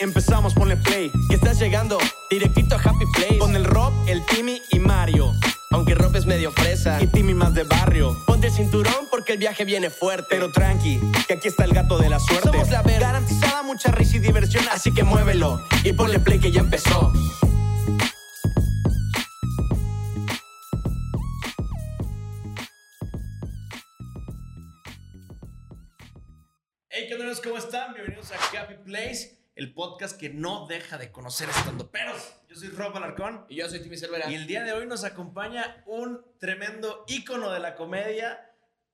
empezamos, ponle play. Que estás llegando directito a Happy Place. Con el Rob, el Timmy y Mario. Aunque Rob es medio fresa. Y Timmy más de barrio. Ponte el cinturón porque el viaje viene fuerte. Pero tranqui, que aquí está el gato de la suerte. Somos la ver- Garantizada mucha risa y diversión, así que muévelo. Y ponle play que ya empezó. Hey, ¿qué onda? ¿Cómo están? Bienvenidos a Happy Place, el podcast que no deja de conocer estando peros. Yo soy Rob Alarcón. Y yo soy Timmy Cervera. Y el día de hoy nos acompaña un tremendo ícono de la comedia,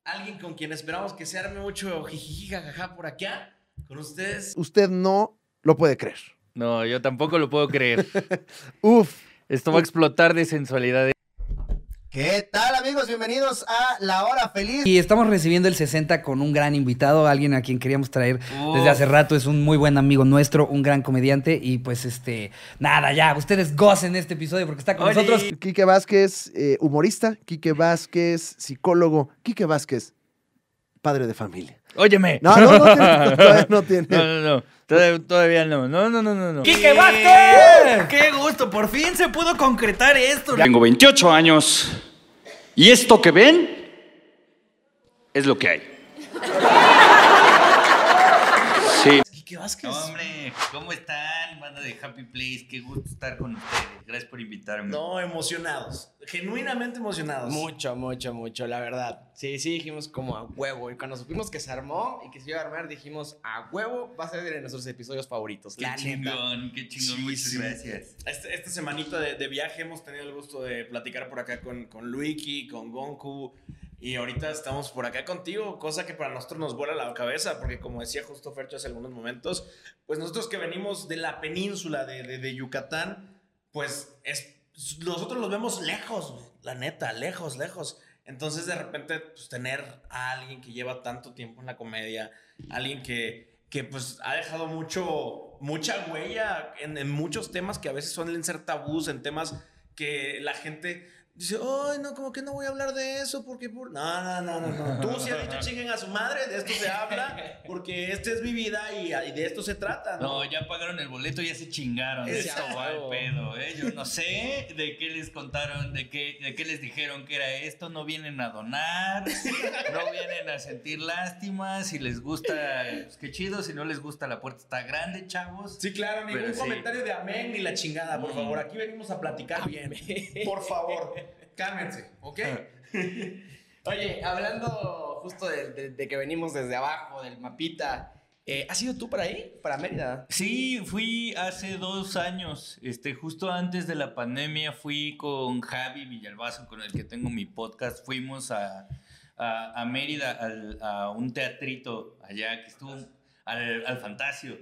alguien con quien esperamos que se arme mucho jijiji jajaja por acá. Con ustedes, usted no lo puede creer. No, yo tampoco lo puedo creer. Uf. Esto va a explotar de sensualidad. ¿Qué tal amigos? Bienvenidos a La Hora Feliz. Y estamos recibiendo el 60 con un gran invitado, alguien a quien queríamos traer desde hace rato, es un muy buen amigo nuestro, un gran comediante y pues este, nada, ya, ustedes gocen este episodio porque está con Oye, nosotros. Quique Vázquez, eh, humorista. Quique Vázquez, psicólogo. Quique Vázquez, padre de familia. Óyeme. No, no, no tiene. todavía no tiene. No, no, no. Todavía, todavía no. No, no, no, no. no. ¡Quique Vázquez! ¡Qué gusto! Por fin se pudo concretar esto. Tengo 28 años y esto que ven es lo que hay. Vázquez. Hombre, ¿cómo están? Banda de Happy Place. Qué gusto estar con ustedes. Gracias por invitarme. No, emocionados, genuinamente emocionados. Mucho, mucho, mucho, la verdad. Sí, sí, dijimos como a huevo. Y cuando supimos que se armó y que se iba a armar, dijimos a huevo va a ser de nuestros episodios favoritos. Qué la neta. chingón, qué chingón. Sí, Muchas sí. gracias. Este- esta semanita de, de viaje hemos tenido el gusto de platicar por acá con, con Luiki, con Gonku. Y ahorita estamos por acá contigo, cosa que para nosotros nos vuela la cabeza, porque como decía justo Fercho hace algunos momentos, pues nosotros que venimos de la península de, de- de Yucatán, pues es, nosotros los vemos lejos, la neta, lejos, lejos. Entonces de repente pues, tener a alguien que lleva tanto tiempo en la comedia, alguien que, que pues ha dejado mucho, mucha huella en, en muchos temas que a veces suelen ser tabús, en temas que la gente dice, ay, no, como que no voy a hablar de eso porque... Por... No, no, no, no, no. Tú sí has dicho chinguen a su madre, de esto se habla, porque esta es mi vida y, y de esto se trata, ¿no? No, ya pagaron el boleto, ya se chingaron. Es Esto va al pedo, ¿eh? Yo no sé de qué les contaron, de qué, de qué les dijeron que era esto. No vienen a donar, no vienen a sentir lástima. Si les gusta, pues qué chido. Si no les gusta, la puerta está grande, chavos. Sí, claro, ningún Pero sí. comentario de amén ni la chingada, por Mm. favor. Aquí venimos a platicar bien. Por favor, cálmense, ¿ok? Oye, hablando justo de, de- de que venimos desde abajo, del mapita, eh, ¿has ido tú para ahí? Para Mérida. Sí, fui hace dos años, este, justo antes de la pandemia, fui con Javi Villalbazo, con el que tengo mi podcast, fuimos a, a, a Mérida, al- a un teatrito allá que estuvo, al, al Fantasio.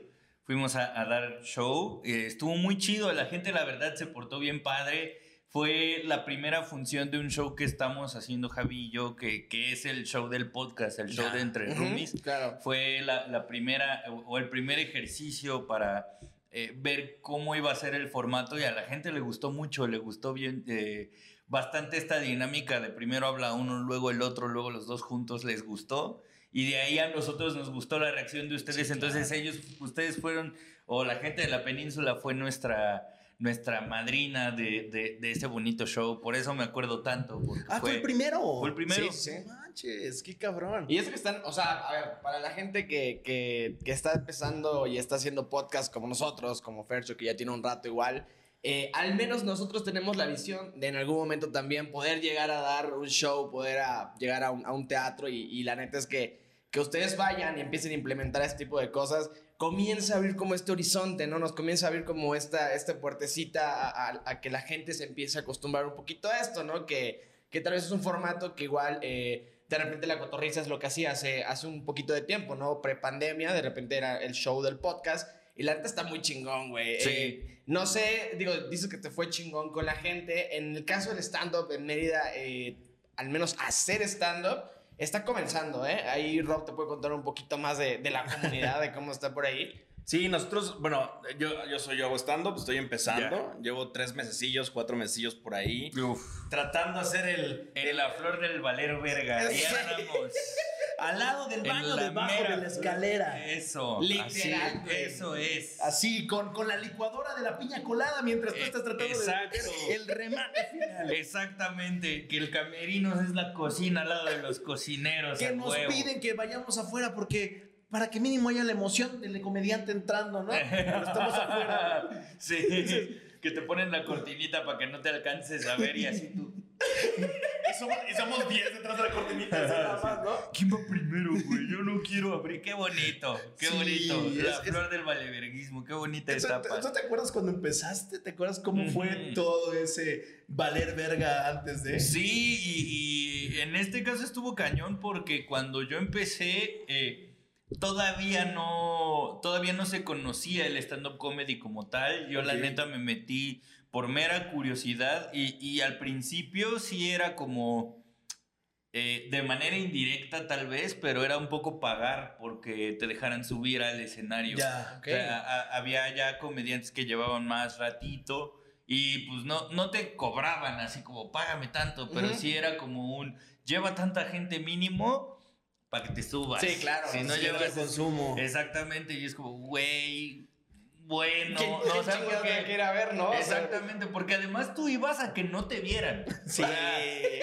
Fuimos a, a dar show, eh, estuvo muy chido, la gente la verdad se portó bien padre. Fue la primera función de un show que estamos haciendo Javi y yo, que, que es el show del podcast, el show de Entre Roomies. Claro. fue la, la primera o el primer ejercicio para eh, ver cómo iba a ser el formato y a la gente le gustó mucho, le gustó bien eh, bastante esta dinámica de primero habla uno, luego el otro, luego los dos juntos les gustó y de ahí a nosotros nos gustó la reacción de ustedes, entonces ellos, ustedes fueron o la gente de la península fue nuestra nuestra madrina de, de, de ese bonito show, por eso me acuerdo tanto. Ah, fue, el primero. Fue el primero. Sí, manches, qué cabrón. Y eso que están, o sea, a ver, para la gente que, que, que está empezando y está haciendo podcast como nosotros, como Fercho, que ya tiene un rato igual, eh, al menos nosotros tenemos la visión de en algún momento también poder llegar a dar un show, poder a- llegar a un, a un teatro y, y la neta es que, que ustedes vayan y empiecen a implementar este tipo de cosas, comienza a abrir como este horizonte, ¿no? Nos comienza a abrir como esta, esta puertecita a, a- a que la gente se empiece a acostumbrar un poquito a esto, ¿no? Que, que tal vez es un formato que igual... eh, de repente la cotorriza es lo que hacía hace, hace un poquito de tiempo, ¿no? Prepandemia, de repente era el show del podcast. Y la neta está muy chingón, güey. Sí. Eh, no sé, digo, dices que te fue chingón con la gente. En el caso del stand-up en Mérida, eh, al menos hacer stand-up, está comenzando, ¿eh? Ahí Rob te puede contar un poquito más de, de la comunidad, de cómo está por ahí. Sí, nosotros, bueno, yo, yo soy yo hago stand-up, estoy empezando. Llevo tres mesecillos, cuatro mesecillos por ahí. Tratando de hacer el, En la flor del valero verga. Sí. Ya andamos. Al lado del baño, la debajo mera- de la escalera. Eso. Literal, así, güey. eso es. Así, con, con la licuadora de la piña colada mientras tú Eh, estás tratando exacto. de el remate final. Exactamente, que el camerino es la cocina al lado de los cocineros. que nos huevo. piden que vayamos afuera porque para que mínimo haya la emoción del comediante entrando, ¿no? Cuando estamos afuera. Sí, que te ponen la cortinita para que no te alcances a ver y así tú. Y somos, y somos 10 detrás de la cortinita, así nada más, ¿no? ¿Quién va primero, güey? Yo no quiero abrir. Qué bonito, qué Sí, bonito. La es- es- flor del valeverguismo, qué bonita ¿Tú, etapa. tú te acuerdas cuando empezaste? ¿Te acuerdas cómo fue todo ese valer verga antes de? Sí, y, y en este caso estuvo cañón porque cuando yo empecé, eh, todavía no, todavía no se conocía el stand-up comedy como tal. Yo la neta me metí por mera curiosidad y, y al principio sí era como... eh, de manera indirecta tal vez, pero era un poco pagar porque te dejaran subir al escenario. Ya, O sea, a- había ya comediantes que llevaban más ratito y pues no, no te cobraban así como págame tanto, pero sí era como un lleva tanta gente mínimo para que te subas. Sí, claro, Si no sí, llevas el consumo. Exactamente, y es como, güey, bueno, ¿Quién, no, quién o sea, porque- a ver, no? Exactamente, porque además tú ibas a que no te vieran. Sí. O sea,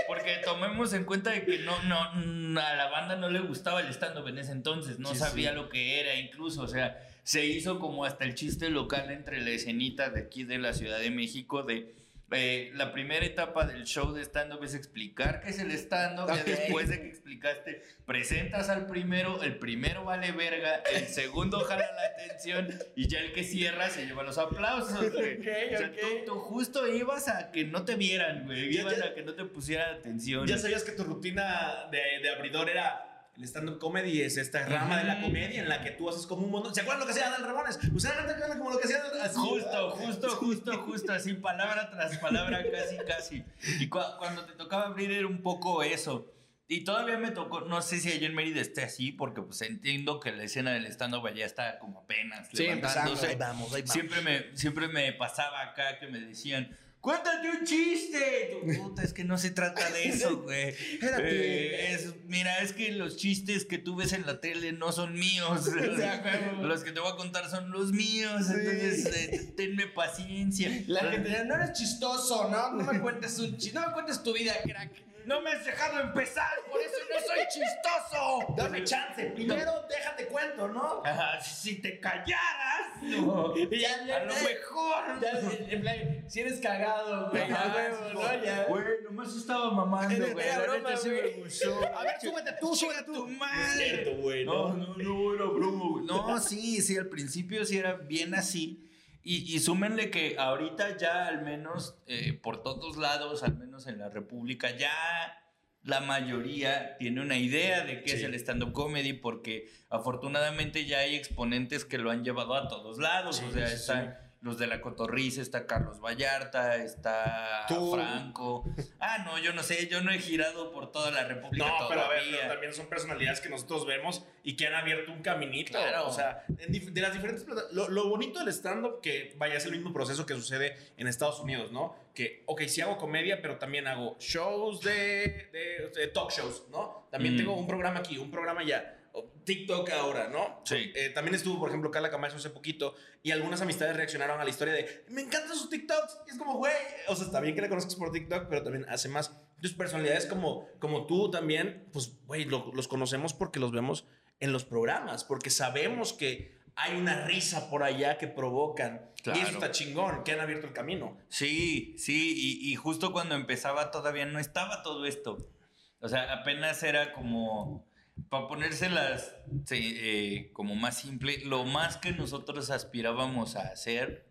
porque tomemos en cuenta de que no, no, a la banda no le gustaba el stand-up en ese entonces, no Sí, sabía sí. lo que era incluso, o sea, se hizo como hasta el chiste local entre la escenita de aquí de la Ciudad de México de... eh, la primera etapa del show de stand-up es explicar qué es el stand-up. ya Ok. Después de que explicaste, presentas al primero, el primero vale verga, el segundo jala la atención y ya el que cierra se lleva los aplausos. güey. Ok, o sea, tú, tú justo ibas a que no te vieran, güey. Ya- Ibas ya- a que no te pusieran atención. Ya sabías que tu rutina de, de abridor era el stand-up comedy, es esta rama de la comedia en la que tú haces como un montón. ¿Se acuerdan lo que hacía Dan Ramones? Pues era como lo que hacía así. Justo, justo, justo, justo, así, palabra tras palabra, casi, casi. Y cu- cuando te tocaba abrir era un poco eso. Y todavía me tocó, no sé si allá en Mérida esté así, porque pues entiendo que la escena del stand-up allá está como apenas Sí, levantándose. Ahí vamos, ahí vamos. Siempre me, siempre me pasaba acá que me decían, cuéntate un chiste. Puta, es que no se trata de eso, güey. Espérate. Eh, es- mira, es que los chistes que tú ves en la tele no son míos. los que te voy a contar son los míos. Entonces, eh, tenme paciencia. La gente no eres chistoso, ¿no? No me cuentes un chiste, no me cuentes tu vida, crack. No me has dejado empezar, por eso no soy chistoso. Dame chance. Primero déjate cuento, ¿no? Ajá, si te callaras, no. Ya, ya, a lo mejor. Ya, en plan, si eres cagado, güey. Güey, nomás estaba mamando, güey. La broma, sí me gustó. A ver, súbete tú, súbete tu tú. madre. Güey, No, ¿no? no, no, era broma, güey. No, sí, sí, al principio sí era bien así. Y, y súmenle que ahorita ya al menos eh, por todos lados, al menos en la República, ya la mayoría tiene una idea de qué es el stand-up comedy porque afortunadamente ya hay exponentes que lo han llevado a todos lados. Sí, o sea, sí, están los de la Cotorriza, está Carlos Vallarta, está Tú. Franco. Ah, no, yo no sé, yo no he girado por toda la República No, pero a ver, todavía. pero también son personalidades que nosotros vemos y que han abierto un caminito. Claro. O sea, de las diferentes lo, lo bonito del stand-up, que vaya, es el mismo proceso que sucede en Estados Unidos, ¿no? Que, ok, sí hago comedia, pero también hago shows de, de- de talk shows, ¿no? También Mm. tengo un programa aquí, un programa allá. TikTok ahora, ¿no? Sí. Eh, también estuvo, por ejemplo, Carla Camacho hace poquito y algunas amistades reaccionaron a la historia de me encantan sus TikToks. Y es como, güey, o sea, está bien que la conozcas por TikTok, pero también hace más. Entonces, personalidades como, como tú también, pues, güey, lo- los conocemos porque los vemos en los programas, porque sabemos que hay una risa por allá que provocan. Y eso está chingón, que han abierto el camino. Sí, sí, y, y justo cuando empezaba todavía no estaba todo esto. O sea, apenas era como, para ponérselas eh, como más simple, lo más que nosotros aspirábamos a hacer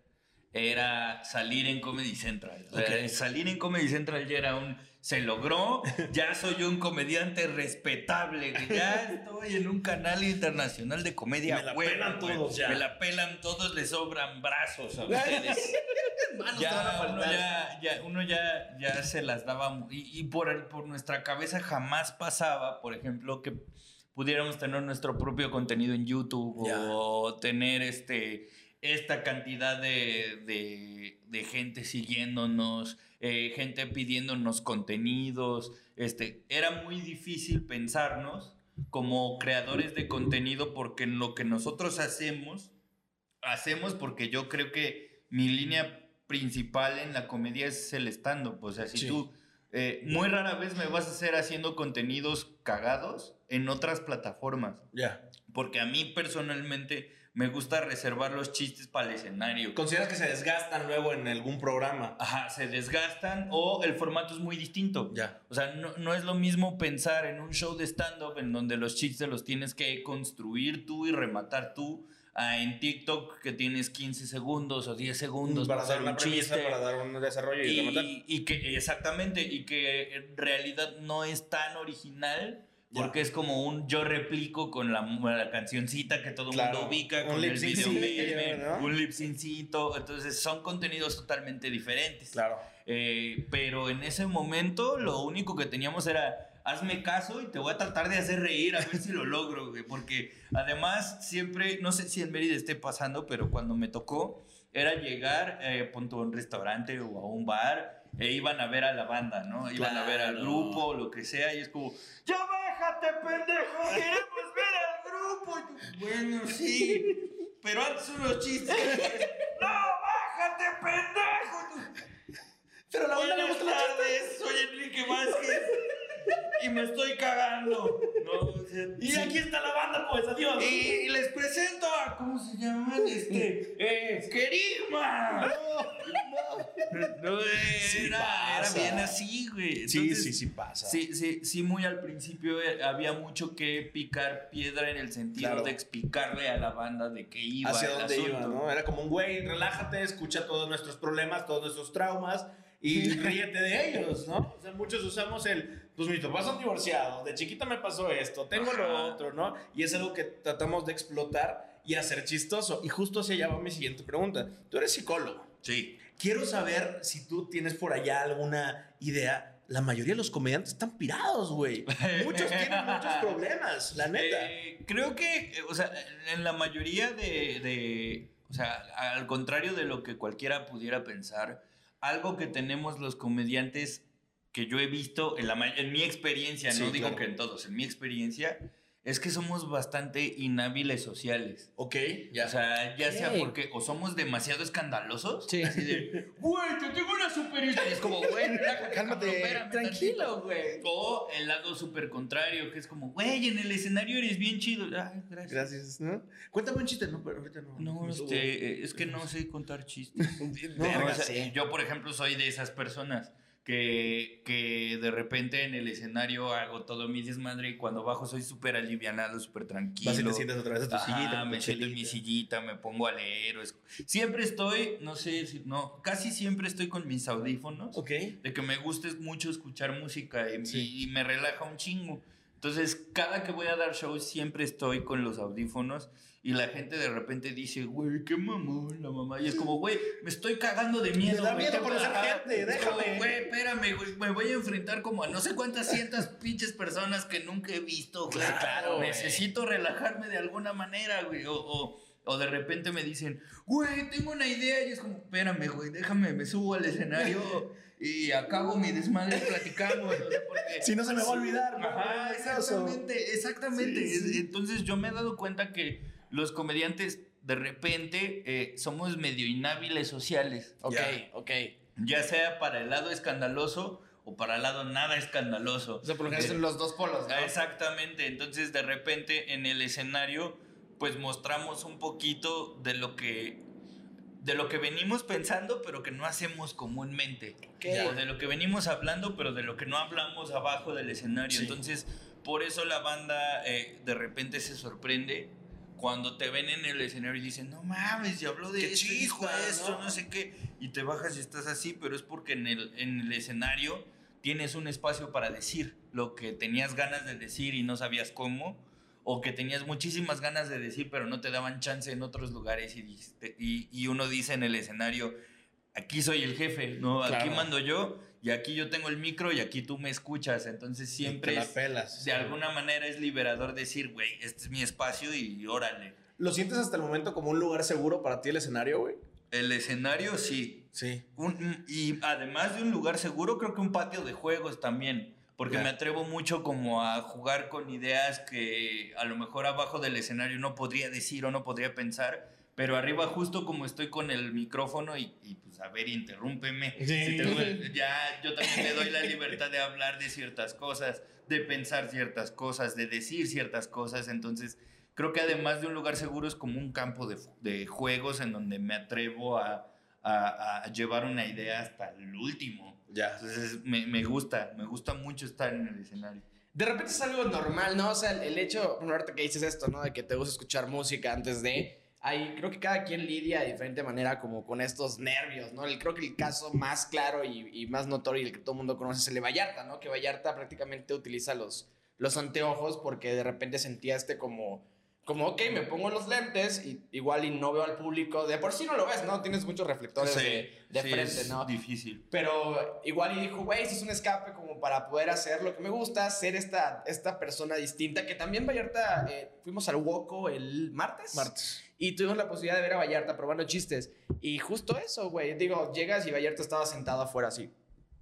era salir en Comedy Central. O sea, Ok. salir en Comedy Central ya era un, se logró, ya soy un comediante respetable, ya estoy en un canal internacional de comedia. Me la pelan todos ya. Me la pelan todos, les sobran brazos a ustedes Manos ya, uno ya, ya, uno ya, ya se las daba y, y por, el- por nuestra cabeza jamás pasaba, por ejemplo, que pudiéramos tener nuestro propio contenido en YouTube Ya. o tener este esta cantidad de, de- de gente siguiéndonos, eh, gente pidiéndonos contenidos. Este, era muy difícil pensarnos como creadores de contenido porque en lo que nosotros hacemos, hacemos porque yo creo que mi línea principal en la comedia es el stand-up. O sea, si Sí. tú eh, muy rara vez me vas a hacer haciendo contenidos cagados en otras plataformas. Ya. Porque a mí personalmente me gusta reservar los chistes para el escenario. ¿Consideras que se desgastan luego en algún programa? Ajá, se desgastan o el formato es muy distinto. Ya. O sea, no, no es lo mismo pensar en un show de stand-up en donde los chistes los tienes que construir tú y rematar tú. en TikTok que tienes 15 segundos o 10 segundos para hacer dar una un premisa, chiste. para dar un desarrollo y, rematar. Y, y que exactamente, y que en realidad no es tan original. Porque es como un yo replico con la, la cancioncita que todo el Claro, mundo ubica, con el video meme, ¿no? un lip syncito. Entonces son contenidos totalmente diferentes. Claro. Eh, pero en ese momento lo único que teníamos era hazme caso y te voy a tratar de hacer reír a ver si lo logro, güey. Porque además siempre, no sé si en Mérida esté pasando, pero cuando me tocó era llegar, eh, punto a un restaurante o a un bar e iban a ver a la banda, ¿no? Iban a ver al grupo o lo que sea y es como, ¡Ya bájate, pendejo! ¡Queremos ver al grupo! Y tú, bueno, sí, pero antes unos chistes. ¡No, bájate, pendejo! Pero la banda le Buenas gusta la tardes, soy Enrique Vázquez y me estoy cagando. No, Y sí. aquí está la banda, pues, adiós. Y les presento a, ¿cómo se llaman? Este, eh, Kerigma. No, Sí era, pasa. era bien así, güey. Sí, Entonces, sí, sí pasa. Sí, sí, sí, muy al principio eh, había mucho que picar piedra en el sentido Claro. de explicarle a la banda de qué iba hacia el dónde asunto. iba, ¿no? Era como un güey, relájate, escucha todos nuestros problemas, todos nuestros traumas y ríete de ellos, ¿no? O sea, muchos usamos el, pues mis papás son divorciados, de chiquita me pasó esto, tengo lo otro, ¿no? Y es algo que tratamos de explotar y hacer chistoso. Y justo hacia allá va mi siguiente pregunta. Tú eres psicólogo. Sí. Quiero saber si tú tienes por allá alguna idea. La mayoría de los comediantes están pirados, güey. Muchos tienen muchos problemas, la neta. Eh, creo que, eh, o sea, en la mayoría de, de- o sea, al contrario de lo que cualquiera pudiera pensar, algo que tenemos los comediantes que yo he visto en, la, en mi experiencia, Sí, no digo claro. que en todos, en mi experiencia, es que somos bastante inhábiles sociales. ok, ya. O sea, ya sea porque o somos demasiado escandalosos, Sí. así de, güey, te tengo una super historia", y es como, güey, Cálmate, tranquilo, tantito". güey. O el lado súper contrario, que es como, güey, en el escenario eres bien chido. Ay, gracias. Gracias, ¿no? Cuéntame un chiste, no, pero ahorita no. No, no este, eh, es que no sé contar chistes. No, No, verga, o sea, sí. Yo, por ejemplo, soy de esas personas que, que de repente en el escenario hago todo mi desmadre y cuando bajo soy súper alivianado, súper tranquilo. Vas y te sientas otra vez a tu Ajá, sillita. me siento en mi sillita, me pongo a leer. o es- Siempre estoy, no sé si, no, casi siempre estoy con mis audífonos. Ok. De que me gusta mucho escuchar música y, Sí. y me relaja un chingo. Entonces, cada que voy a dar shows, siempre estoy con los audífonos y la gente de repente dice, güey, qué mamón la mamá. Y es como, güey, me estoy cagando de miedo. Me da miedo conocer gente, déjame. Güey, espérame, güey, me voy a enfrentar como a no sé cuántas cientas pinches personas que nunca he visto, güey. Claro. Necesito relajarme de alguna manera, güey. O, o, o de repente me dicen, güey, tengo una idea. Y es como, espérame, güey, déjame, me subo al escenario y acabo mi desmadre y platicamos. o sea, porque- Si no se me va a olvidar. Ajá, exactamente, exactamente. Sí, sí. Entonces yo me he dado cuenta que los comediantes de repente eh, somos medio inhábiles sociales. Ok, Ya. ok. Ya sea para el lado escandaloso o para el lado nada escandaloso. O sea, por lo general son los dos polos, ¿no? Exactamente, entonces de repente en el escenario pues mostramos un poquito de lo que de lo que venimos pensando pero que no hacemos comúnmente o de lo que venimos hablando pero de lo que no hablamos abajo del escenario Sí. entonces por eso la banda eh, de repente se sorprende cuando te ven en el escenario y dicen no mames y habló de Qué esto, esto ¿no? no sé qué y te bajas y estás así pero es porque en el, en el escenario tienes un espacio para decir lo que tenías ganas de decir y no sabías cómo, o que tenías muchísimas ganas de decir pero no te daban chance en otros lugares y, y, y uno dice en el escenario, aquí soy el jefe, ¿no? Aquí Claro. mando yo y aquí yo tengo el micro y aquí tú me escuchas, entonces siempre Te la es- pelas. de alguna manera es liberador decir, güey, este es mi espacio y órale. ¿Lo sientes hasta el momento como un lugar seguro para ti el escenario, güey? El escenario sí, Sí. Un- y además de un lugar seguro, creo que un patio de juegos también. porque me atrevo mucho como a jugar con ideas que a lo mejor abajo del escenario no podría decir o no podría pensar, pero arriba justo como estoy con el micrófono y, y, pues a ver, interrúmpeme. Sí. Si te- ya yo también me doy la libertad de hablar de ciertas cosas, de pensar ciertas cosas, de decir ciertas cosas, entonces creo que además de un lugar seguro es como un campo de, juegos en donde me atrevo a, a- a llevar una idea hasta el último. Ya. Entonces me, me gusta, me gusta mucho estar en el escenario. De repente es algo normal, ¿no? O sea, el, el hecho, bueno, ahorita que dices esto, ¿no? De que te gusta escuchar música antes de... Hay, creo que cada quien lidia de diferente manera como con estos nervios, ¿no? El, creo que el caso más claro y, y más notorio y el que todo el mundo conoce es el de Vallarta, ¿no? Que Vallarta prácticamente utiliza los, los anteojos porque de repente sentía este como... Como, ok, me pongo los lentes y igual y no veo al público. De por sí no lo ves, ¿no? Tienes muchos reflectores de, de sí, frente, es ¿no? difícil. Pero igual y dijo, güey, esto es un escape como para poder hacer lo que me gusta, ser esta, esta persona distinta. Que también Vallarta, eh, fuimos al Woco el martes. Martes. Y tuvimos la posibilidad de ver a Vallarta probando chistes. Y justo eso, güey. Digo, llegas y Vallarta estaba sentado afuera así.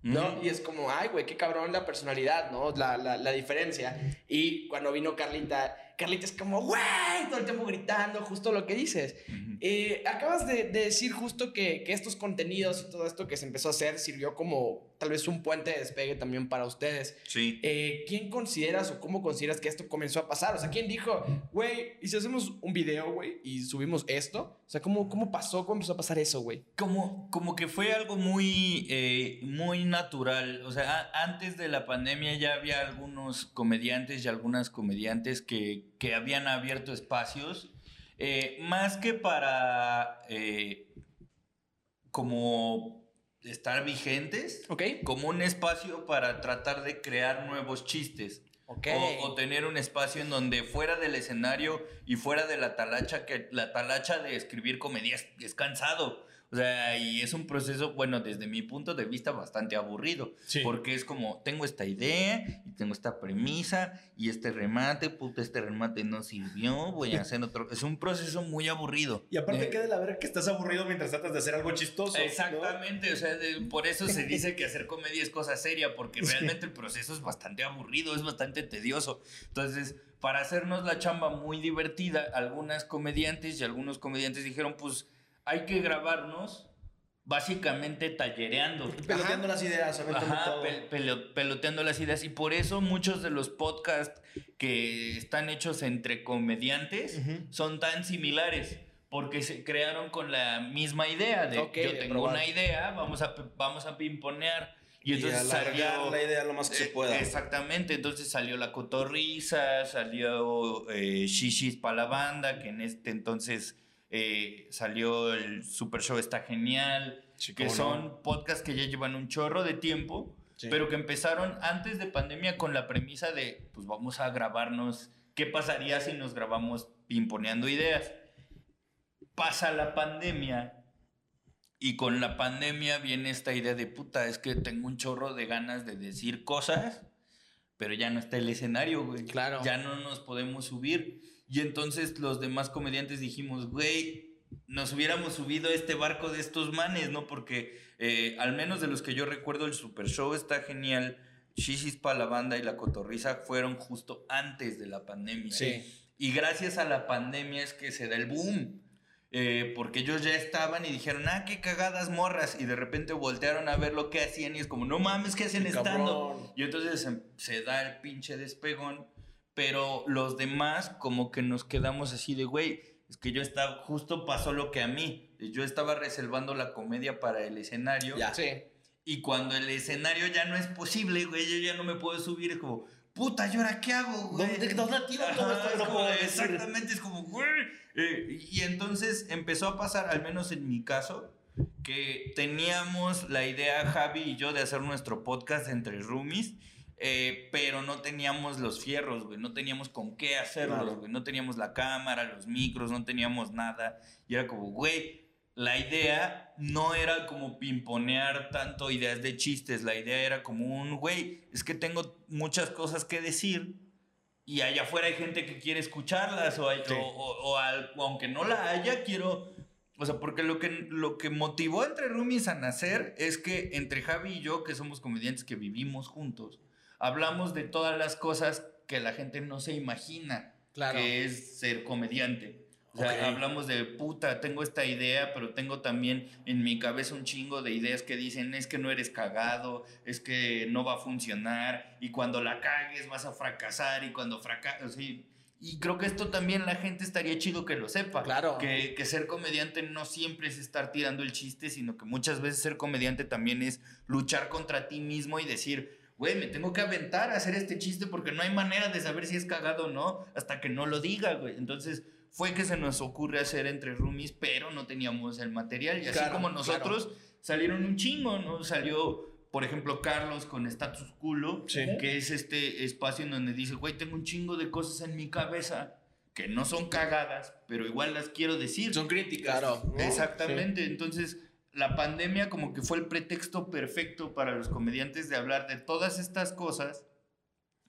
¿no? Ujú. Y es como, ay, güey, qué cabrón la personalidad, ¿no? La, la, la diferencia. Y cuando vino Carlita, Carlita es como, güey, todo el tiempo gritando, justo lo que dices. Eh, acabas de, de decir justo que, que estos contenidos y todo esto que se empezó a hacer sirvió como tal vez un puente de despegue también para ustedes. Sí. Eh, ¿Quién consideras o cómo consideras que esto comenzó a pasar? O sea, ¿quién dijo, güey, y si hacemos un video, güey, y subimos esto? O sea, ¿cómo, cómo pasó? ¿Cómo empezó a pasar eso, güey? Como, como que fue algo muy, eh, muy natural. O sea, antes de la pandemia ya había algunos comediantes y algunas comediantes que, que habían abierto espacios, eh, más que para como estar vigentes, ¿Ok? como un espacio para tratar de crear nuevos chistes. Ok. O, o tener un espacio en donde fuera del escenario y fuera de la talacha, que la talacha de escribir comedia es, es cansado. O sea, y es un proceso, bueno, desde mi punto de vista, bastante aburrido. Sí. Porque es como, tengo esta idea y tengo esta premisa y este remate, puta, este remate no sirvió, voy a hacer otro. Es un proceso muy aburrido. Y aparte Eh, queda la verga que estás aburrido mientras tratas de hacer algo chistoso. ¿no? Exactamente, o sea, de- por eso se dice que hacer comedia es cosa seria, porque realmente el proceso es bastante aburrido, es bastante tedioso. Entonces, para hacernos la chamba muy divertida, algunas comediantes y algunos comediantes dijeron, pues hay que grabarnos básicamente tallereando. Peloteando las ideas, Ajá, todo. pel- pelo- peloteando las ideas. Y por eso muchos de los podcasts que están hechos entre comediantes Ujú. son tan similares. Porque se crearon con la misma idea de Ok, yo tengo probar. una idea, vamos a, vamos a pimponear. Y Y, entonces salió. la idea lo más que se Eh, pueda. Exactamente, entonces salió la cotorriza, salió eh, Shishis para la banda, que en este entonces eh, salió el Super Show Está Genial, Sí, que son no. podcasts que ya llevan un chorro de tiempo, Sí. pero que empezaron antes de pandemia con la premisa de, pues vamos a grabarnos, ¿qué pasaría si nos grabamos pimponeando ideas? Pasa la pandemia y con la pandemia viene esta idea de puta, es que tengo un chorro de ganas de decir cosas, pero ya no está el escenario, güey. Claro. Ya no nos podemos subir. Y entonces los demás comediantes dijimos, güey, nos hubiéramos subido a este barco de estos manes, ¿no? Porque eh, al menos de los que yo recuerdo, el Super Show está genial. Shishis para la banda y la cotorriza fueron justo antes de la pandemia. Sí. Y gracias a la pandemia es que se da el boom. Eh, porque ellos ya estaban y dijeron, ah, qué cagadas morras. Y de repente voltearon a ver lo que hacían y es como, no mames, ¿qué hacen estando? Y entonces se, se da el pinche despegón. Pero los demás, como que nos quedamos así de, güey, es que yo estaba, justo pasó lo que a mí. Yo estaba reservando la comedia para el escenario. Ya. Sí. Y cuando el escenario ya no es posible, güey, yo ya no me puedo subir, es como, puta, ¿y ahora qué hago, güey? ¿Dónde- dónde tiro todo Ajá, esto es no como? Exactamente, es como, güey. Eh, y entonces empezó a pasar, al menos en mi caso, que teníamos la idea, Javi y yo, de hacer nuestro podcast entre roomies, eh, pero no teníamos los fierros, güey, no teníamos con qué hacerlos, Claro. güey, no teníamos la cámara, los micros, no teníamos nada. Y era como, güey, la idea no era como pimponear tanto ideas de chistes, la idea era como un, güey, es que tengo muchas cosas que decir y allá afuera hay gente que quiere escucharlas o, hay- Sí. o, o- o al- aunque no la haya, quiero... O sea, porque lo que, lo que motivó entre Roomies a nacer es que entre Javi y yo, que somos comediantes que vivimos juntos, hablamos de todas las cosas que la gente no se imagina Claro. que es ser comediante. O sea, hablamos de puta, tengo esta idea, pero tengo también en mi cabeza un chingo de ideas que dicen es que no eres cagado, es que no va a funcionar, y cuando la cagues vas a fracasar, y cuando fracasas. y creo que esto también la gente estaría chido que lo sepa. Claro. Que, que ser comediante no siempre es estar tirando el chiste, sino que muchas veces ser comediante también es luchar contra ti mismo y decir, güey, me tengo que aventar a hacer este chiste porque no hay manera de saber si es cagado o no hasta que no lo diga, güey. Entonces fue que se nos ocurre hacer entre roomies, pero no teníamos el material. Y así Claro, como nosotros salieron un chingo, ¿no? Salió, por ejemplo, Carlos con Status Culo, Sí. que es este espacio en donde dice, güey, tengo un chingo de cosas en mi cabeza que no son cagadas, pero igual las quiero decir. Son críticas. Claro. Exactamente. Entonces, la pandemia como que fue el pretexto perfecto para los comediantes de hablar de todas estas cosas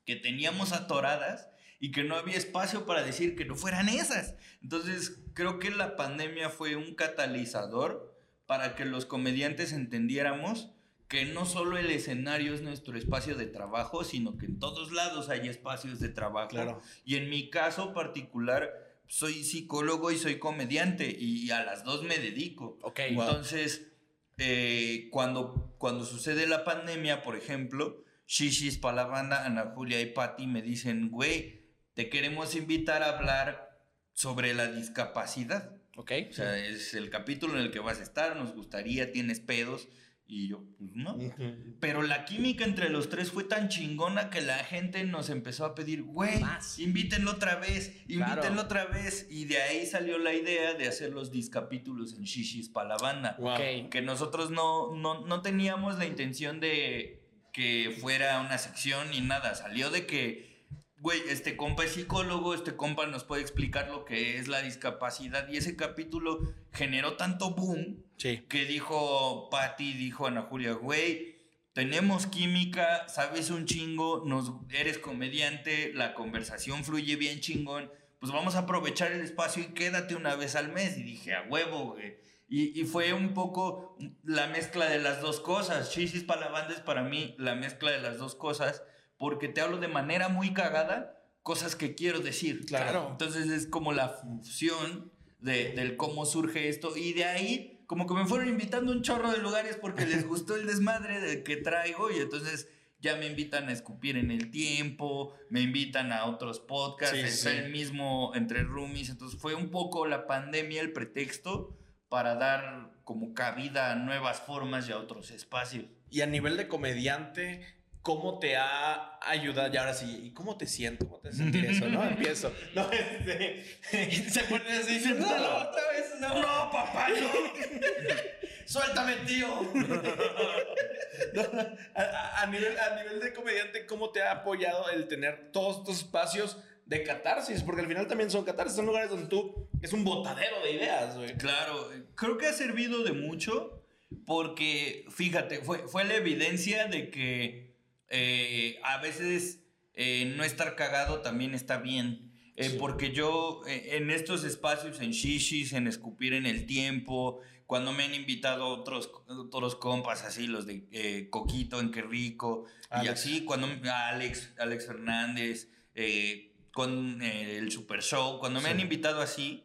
que teníamos atoradas y que no había espacio para decir que no fueran esas. Entonces, creo que la pandemia fue un catalizador para que los comediantes entendiéramos que no solo el escenario es nuestro espacio de trabajo, sino que en todos lados hay espacios de trabajo. Claro. Y en mi caso particular, soy psicólogo y soy comediante y a las dos me dedico. Ok. Entonces, eh, cuando, cuando sucede la pandemia, por ejemplo, Shishis para la banda, Ana Julia y Patti me dicen, güey, te queremos invitar a hablar sobre la discapacidad. Ok. O sea, es el capítulo en el que vas a estar, nos gustaría, tienes pedos. Y yo, pues no. Pero la química entre los tres fue tan chingona que la gente nos empezó a pedir, güey, invítenlo otra vez, invítenlo Claro. otra vez. Y de ahí salió la idea de hacer los discapítulos en Shishis para la banda. Wow. Que nosotros no, no, no teníamos la intención de que fuera una sección ni nada. Salió de que, güey, este compa es psicólogo, este compa nos puede explicar lo que es la discapacidad. Y ese capítulo generó tanto boom Sí. que dijo Patty, dijo Ana Julia, güey, tenemos química, sabes un chingo, nos, eres comediante, la conversación fluye bien chingón, pues vamos a aprovechar el espacio y quédate una vez al mes. Y dije, a huevo, güey. Y, y fue un poco la mezcla de las dos cosas. Chisis para la banda es para mí la mezcla de las dos cosas, porque te hablo de manera muy cagada cosas que quiero decir. Claro. Entonces es como la fusión de, del cómo surge esto. Y de ahí, como que me fueron invitando a un chorro de lugares porque les gustó el desmadre de que traigo. Y entonces ya me invitan a escupir en el tiempo, me invitan a otros podcasts, Sí, está sí. el mismo entre roomies. Entonces fue un poco la pandemia el pretexto para dar como cabida a nuevas formas y a otros espacios. Y a nivel de comediante, ¿cómo te ha ayudado? Y ahora sí, ¿y cómo te siento? ¿Cómo te sentir eso? ¿No? Empiezo. No, este. se pone así. No, no, otra vez. No, no papá, no. Suéltame, tío. No, a, a- a nivel, a nivel de comediante, ¿cómo te ha apoyado el tener todos estos espacios de catarsis? Porque al final también son catarsis, son lugares donde tú es un botadero de ideas, güey. Claro, creo que ha servido de mucho porque, fíjate, fue, fue la evidencia de que eh, a veces eh, no estar cagado también está bien. Eh, Sí. Porque yo en estos espacios, en shishis, en escupir en el tiempo, cuando me han invitado otros, otros compas así, los de Coquito en Qué Rico, y Alex. así, cuando Alex, Alex Fernández, con el Super Show, cuando me Sí. han invitado así,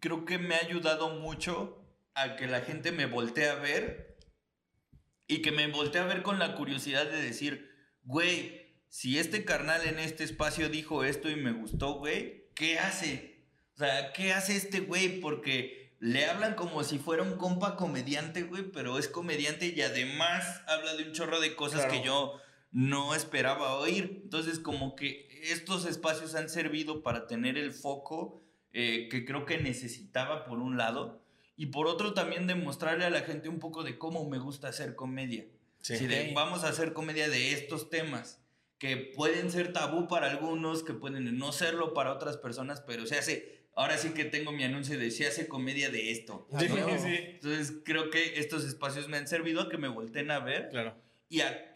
creo que me ha ayudado mucho a que la gente me voltee a ver y que me voltee a ver con la curiosidad de decir, güey, si este carnal en este espacio dijo esto y me gustó, güey, ¿qué hace? O sea, ¿qué hace este güey? Porque le hablan como si fuera un compa comediante, güey, pero es comediante y además habla de un chorro de cosas Claro. que yo no esperaba oír. Entonces, como que estos espacios han servido para tener el foco eh, que creo que necesitaba por un lado y por otro también demostrarle a la gente un poco de cómo me gusta hacer comedia. Sí. Si de, vamos a hacer comedia de estos temas que pueden ser tabú para algunos, que pueden no serlo para otras personas, pero se hace, ahora sí que tengo mi anuncio de se hace comedia de esto. Sí, Ah, sí. Entonces creo que estos espacios me han servido a que me volteen a ver Claro.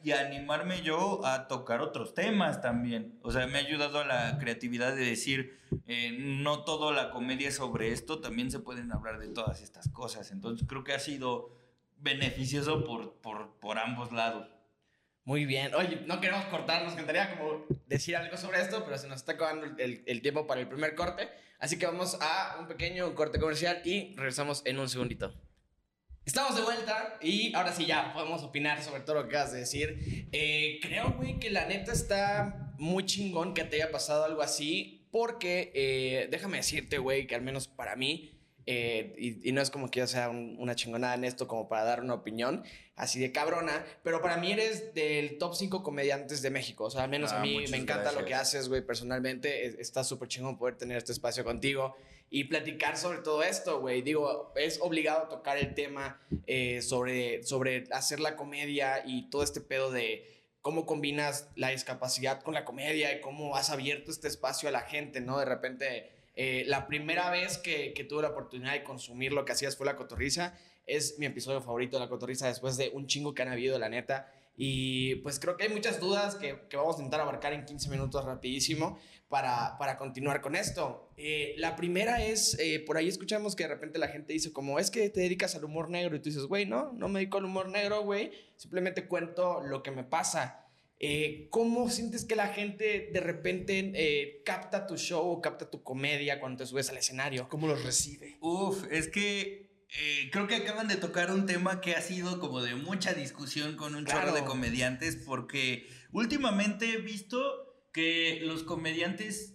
Y animarme yo a tocar otros temas también. O sea, me ha ayudado a la creatividad de decir, eh, no todo la comedia es sobre esto, también se pueden hablar de todas estas cosas. Entonces creo que ha sido beneficioso por, por, por ambos lados. Muy bien. Oye, no queremos cortar, nos encantaría como decir algo sobre esto, pero se nos está acabando el, el tiempo para el primer corte. Así que vamos a un pequeño corte comercial y regresamos en un segundito. Estamos de vuelta y ahora sí ya podemos opinar sobre todo lo que acabas de decir. Eh, creo, güey, que la neta está muy chingón que te haya pasado algo así porque eh, déjame decirte, güey, que al menos para mí, eh, y, y no es como que yo sea un- una chingonada en esto como para dar una opinión así de cabrona, pero para mí eres del top 5 comediantes de México. O sea, al menos Ah, a mí me encanta lo que haces, güey, personalmente. Es- Está súper chingón poder tener este espacio contigo y platicar sobre todo esto, güey. Digo, es obligado tocar el tema eh, sobre, sobre hacer la comedia y todo este pedo de cómo combinas la discapacidad con la comedia y cómo has abierto este espacio a la gente, ¿no? De repente, eh, la primera vez que, que tuve la oportunidad de consumir lo que hacías fue La Cotorriza. Es mi episodio favorito de La Cotorriza después de un chingo que han habido, la neta. Y pues creo que hay muchas dudas que, que vamos a intentar abarcar en 15 minutos rapidísimo para, para continuar con esto. Eh, la primera es, eh, por ahí escuchamos que de repente la gente dice como, es que te dedicas al humor negro y tú dices, güey, no, no me dedico al humor negro, güey, simplemente cuento lo que me pasa. Eh, ¿Cómo sientes que la gente de repente eh, capta tu show o capta tu comedia cuando te subes al escenario? ¿Cómo los recibe? Uf, es que eh, creo que acaban de tocar un tema que ha sido como de mucha discusión con un Claro. chorro de comediantes porque últimamente he visto que los comediantes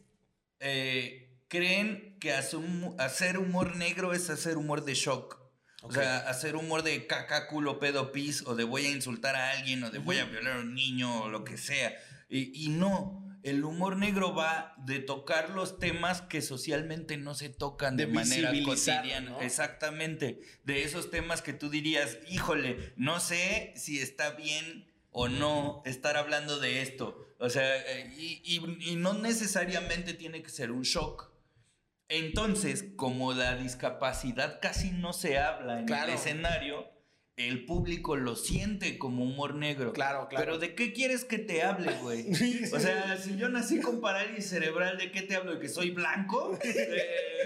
eh, creen que hacer hum- hacer humor negro es hacer humor de shock. O sea, hacer humor de caca, culo, pedo, pis, o de voy a insultar a alguien, o de voy a violar a un niño, o lo que sea. Y, y no, el humor negro va de tocar los temas que socialmente no se tocan de, De manera cotidiana. ¿no? Exactamente. De esos temas que tú dirías, híjole, no sé si está bien o no estar hablando de esto. O sea, eh, y, y- y no necesariamente tiene que ser un shock. Entonces, como la discapacidad casi no se habla en Claro. el escenario, el público lo siente como humor negro. Claro, claro. Pero ¿de qué quieres que te hable, güey? O sea, si yo nací con parálisis cerebral, ¿de qué te hablo? ¿De que soy blanco?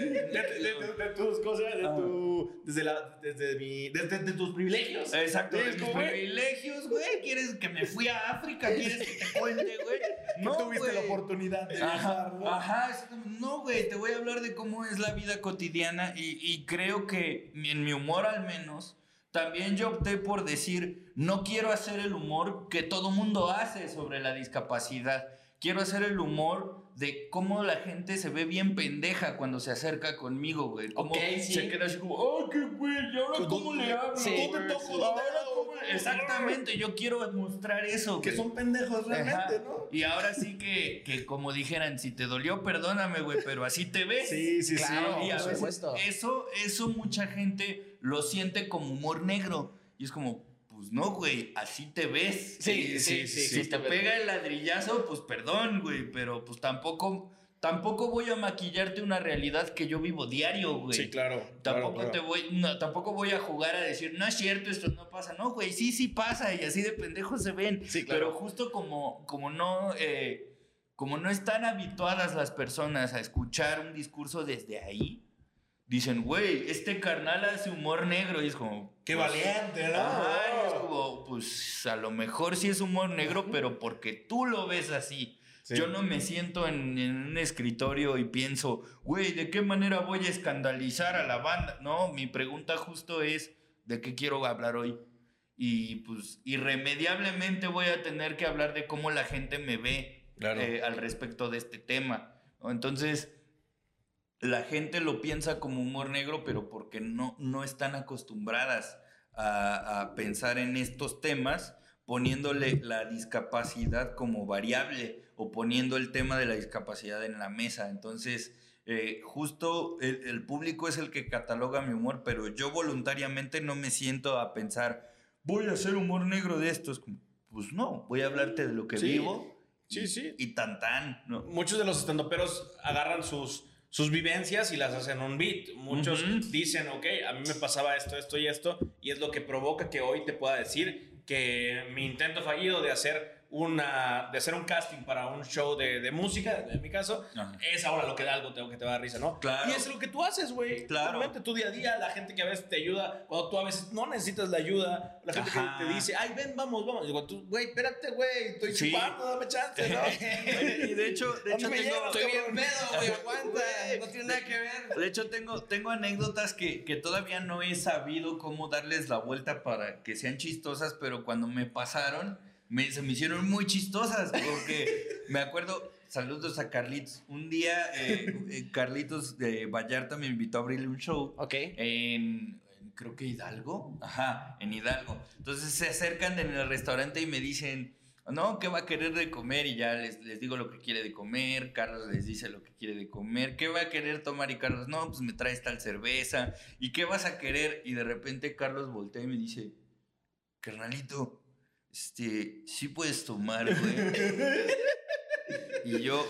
Eh, De, de- de- de tus cosas, de Ah. tu. Desde, la, desde, mi, desde de tus privilegios. Exacto, de güey, privilegios, güey. ¿Quieres que me fui a África? ¿Quieres que te cuente, güey? No tuviste la oportunidad de Ajá, viajar, ¿no? ajá, no, güey, te voy a hablar de cómo es la vida cotidiana y, y creo que en mi humor al menos, también yo opté por decir, no quiero hacer el humor que todo mundo hace sobre la discapacidad. Quiero hacer el humor de cómo la gente se ve bien pendeja cuando se acerca conmigo, güey. Cómo Ok, sí. se queda así como, oh, qué güey, ¿y ahora cómo le hablo? Sí. ¿Cómo te toco? ¿Dónde hago? ¿cómo le-?" Exactamente, yo quiero mostrar eso, Que güey. son pendejos realmente, Ajá. ¿no? Y ahora sí que, que como dijeran, si te dolió, perdóname, güey, pero así te ves. Sí, sí, Claro, sí. Y a por veces supuesto. eso, eso mucha gente lo siente como humor negro. Y es como, pues no, güey, así te ves. Sí, Y sí, si- sí, Si sí, te pega el ladrillazo, pues perdón, güey, pero pues tampoco, tampoco voy a maquillarte una realidad que yo vivo diario, güey. Sí, claro. Tampoco claro, te claro. voy, no, tampoco voy a jugar a decir, no es cierto, esto no pasa. No, güey, sí, sí pasa, y así de pendejos se ven. Sí, claro. Pero justo como, como no, eh, como no están habituadas las personas a escuchar un discurso desde ahí, dicen, güey, este carnal hace humor negro. Y es como. Qué pues, valiente, ¿no? Ajá, y es como, pues a lo mejor sí es humor negro, pero porque tú lo ves así. Sí. Yo no me siento en, en un escritorio y pienso, güey, ¿de qué manera voy a escandalizar a la banda? No, mi pregunta justo es, ¿de qué quiero hablar hoy? Y pues irremediablemente voy a tener que hablar de cómo la gente me ve Claro. eh, al respecto de este tema. Entonces, la gente lo piensa como humor negro, pero porque no, no están acostumbradas a, a pensar en estos temas, poniéndole la discapacidad como variable o poniendo el tema de la discapacidad en la mesa. Entonces, eh, justo el, el público es el que cataloga mi humor, pero yo voluntariamente no me siento a pensar, voy a hacer humor negro de esto. Es como, pues no, voy a hablarte de lo que Sí. vivo. Sí, y- sí. Y tan tan, ¿no? Muchos de los estandoperos agarran sus, sus vivencias y las hacen un beat. Muchos dicen, ok, a mí me pasaba esto, esto y esto, y es lo que provoca que hoy te pueda decir que mi intento fallido de hacer una, de hacer un casting para un show de, de música, en mi caso, Ajá. es ahora lo que da algo que te va a dar risa, ¿no? Claro. Y es lo que tú haces, güey. Claro. Realmente tu día a día, la gente que a veces te ayuda, cuando tú a veces no necesitas la ayuda, la gente Ajá. que te dice, ay, ven, vamos, vamos. Y digo, tú, güey, espérate, güey, estoy Sí. chupando, dame chance, ¿no? y de hecho, de hecho ¿Dónde me tengo, llevas, Estoy bien pedo, güey, aguanta. No tiene nada que ver. de hecho tengo, tengo anécdotas que, que todavía no he sabido cómo darles la vuelta para que sean chistosas, pero cuando me pasaron, me, se me hicieron muy chistosas, porque me acuerdo, saludos a Carlitos, un día eh, eh, Carlitos de Vallarta me invitó a abrirle un show. Ok. en, en, creo que Hidalgo, ajá, en Hidalgo. Entonces se acercan en el restaurante y me dicen, no, ¿qué va a querer de comer? Y ya les, les digo lo que quiere de comer, Carlos les dice lo que quiere de comer, ¿qué va a querer tomar? Y Carlos, no, pues me traes tal cerveza, ¿y qué vas a querer? Y de repente Carlos voltea y me dice, carnalito, este, sí puedes tomar, güey. Y yo,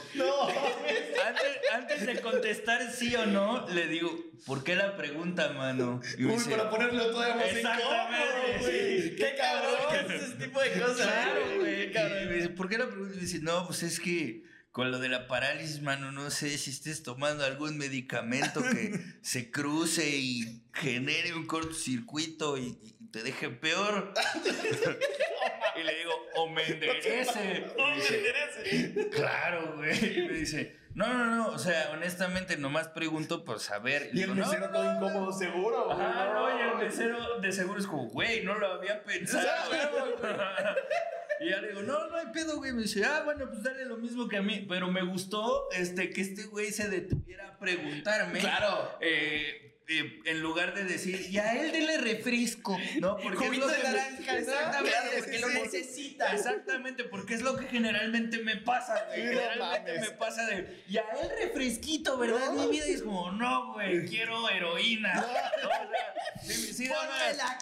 antes, antes de contestar sí o no, le digo, ¿por qué la pregunta, mano? Y Uy, dice, para ponerlo todavía más Exactamente, güey. sí. Qué cabrón que haces ese tipo de cosas. Claro, güey. Y me dice, ¿por qué la pregunta? Y me dice, no, pues es que con lo de la parálisis, mano, no sé si estés tomando algún medicamento que se cruce y genere un cortocircuito y, y te deje peor. y le digo, o me enderece. Y me dice, Claro, güey. Y me dice, no, no, no, o sea, honestamente, nomás pregunto por saber. Y el digo, "No, mesero no, todo no, incómodo, seguro, güey. Ajá, no, y el mesero de seguro es como, güey, no lo había pensado. Y ya le digo, no, no hay pedo, güey. Me dice, ah, bueno, pues dale lo mismo que a mí. Pero me gustó este, que este güey se detuviera a preguntarme. Claro. eh, eh, en lugar de decir, y a él dele refresco, ¿no? Porque es de lo que me- naranja, ¿no? Exactamente, porque lo necesita. Exactamente, porque es lo que generalmente me pasa, güey. No Generalmente me pasa de, y a él refresquito, ¿verdad? Mi vida y es como, no, güey, quiero heroína. No, o sea, sí, sí